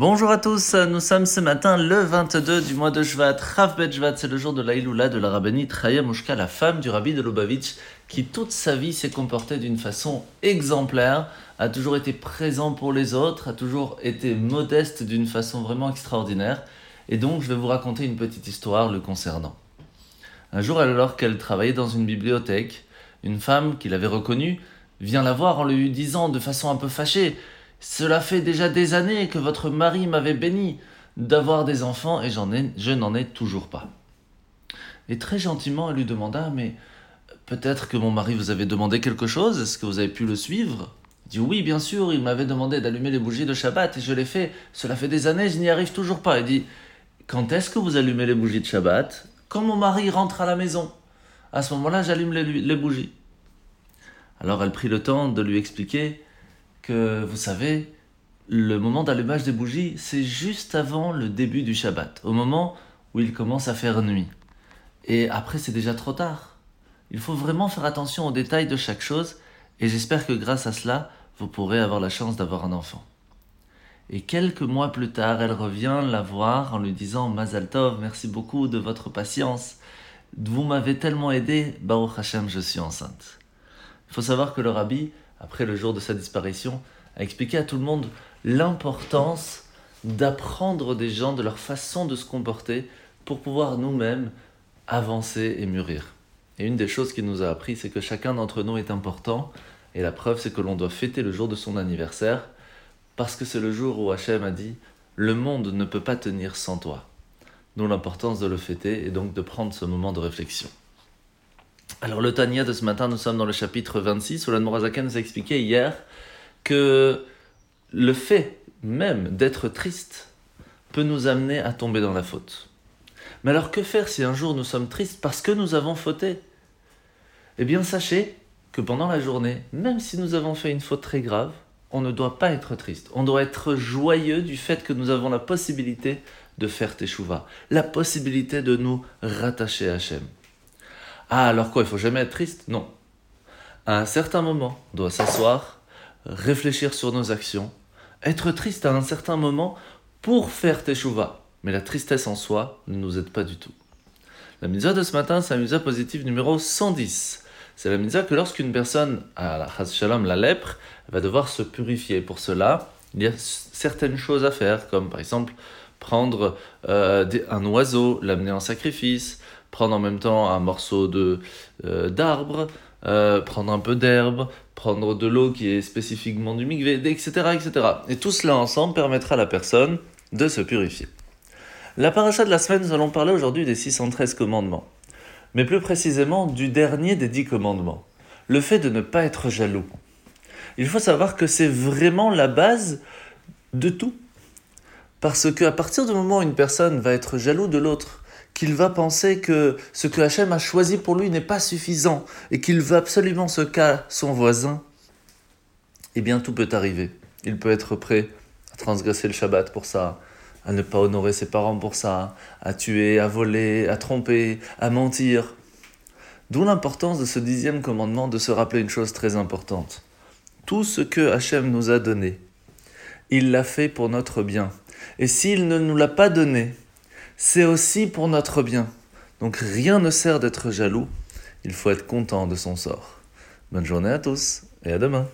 Bonjour à tous, nous sommes ce matin le 22 du mois de Shvat. Rav Bet Shvat, c'est le jour de l'Aïloula de la rabbinite Chaya Mouchka, la femme du rabbi de Lubavitch, qui toute sa vie s'est comportée d'une façon exemplaire, a toujours été présent pour les autres, a toujours été modeste d'une façon vraiment extraordinaire. Et donc, je vais vous raconter une petite histoire le concernant. Un jour, alors qu'elle travaillait dans une bibliothèque, une femme qui l'avait reconnue vient la voir en lui disant de façon un peu fâchée cela fait déjà des années que votre mari m'avait béni d'avoir des enfants et j'en ai, je n'en ai toujours pas. Et très gentiment, elle lui demanda Mais peut-être que mon mari vous avait demandé quelque chose? Est-ce que vous avez pu le suivre? Il dit Oui, bien sûr, il m'avait demandé d'allumer les bougies de Shabbat et je l'ai fait. Cela fait des années, je n'y arrive toujours pas. Il dit Quand est-ce que vous allumez les bougies de Shabbat? Quand mon mari rentre à la maison. À ce moment-là, j'allume les, les bougies. Alors elle prit le temps de lui expliquer que vous savez, le moment d'allumage des bougies, c'est juste avant le début du Shabbat, au moment où il commence à faire nuit. Et après, c'est déjà trop tard. Il faut vraiment faire attention aux détails de chaque chose, et j'espère que grâce à cela, vous pourrez avoir la chance d'avoir un enfant. Et quelques mois plus tard, elle revient la voir en lui disant Mazal Tov, merci beaucoup de votre patience. Vous m'avez tellement aidé, Baruch Hashem, je suis enceinte. Il faut savoir que le rabbi après le jour de sa disparition, a expliqué à tout le monde l'importance d'apprendre des gens de leur façon de se comporter pour pouvoir nous-mêmes avancer et mûrir. Et une des choses qu'il nous a appris, c'est que chacun d'entre nous est important, et la preuve, c'est que l'on doit fêter le jour de son anniversaire, parce que c'est le jour où Hachem a dit Le monde ne peut pas tenir sans toi. D'où l'importance de le fêter et donc de prendre ce moment de réflexion. Alors le Tania de ce matin, nous sommes dans le chapitre 26 où la Mourazakan nous a expliqué hier que le fait même d'être triste peut nous amener à tomber dans la faute. Mais alors que faire si un jour nous sommes tristes parce que nous avons fauté? Eh bien sachez que pendant la journée, même si nous avons fait une faute très grave, on ne doit pas être triste. On doit être joyeux du fait que nous avons la possibilité de faire Teshuvah, la possibilité de nous rattacher à Hachem. Ah, alors quoi, il faut jamais être triste? Non. À un certain moment, on doit s'asseoir, réfléchir sur nos actions, être triste à un certain moment pour faire teshuva. Mais la tristesse en soi ne nous aide pas du tout. La mitzvah de ce matin, c'est la mitzvah positive numéro 110. C'est la mitzvah que lorsqu'une personne a la shalom, la lèpre, elle va devoir se purifier. Pour cela, il y a certaines choses à faire, comme par exemple prendre euh, un oiseau, l'amener en sacrifice, prendre en même temps un morceau de euh, d'arbre, euh, prendre un peu d'herbe, prendre de l'eau qui est spécifiquement du mikvé, etc., etc. Et tout cela ensemble permettra à la personne de se purifier. La paracha de la semaine, nous allons parler aujourd'hui des 613 commandements, mais plus précisément du dernier des 10 commandements, le fait de ne pas être jaloux. Il faut savoir que c'est vraiment la base de tout. Parce qu'à partir du moment où une personne va être jaloux de l'autre, qu'il va penser que ce que Hachem a choisi pour lui n'est pas suffisant et qu'il veut absolument ce qu'a son voisin, eh bien tout peut arriver. Il peut être prêt à transgresser le Shabbat pour ça, à ne pas honorer ses parents pour ça, à tuer, à voler, à tromper, à mentir. D'où l'importance de ce dixième commandement de se rappeler une chose très importante. Tout ce que Hachem nous a donné, il l'a fait pour notre bien. Et s'il ne nous l'a pas donné, c'est aussi pour notre bien. Donc rien ne sert d'être jaloux, il faut être content de son sort. Bonne journée à tous et à demain.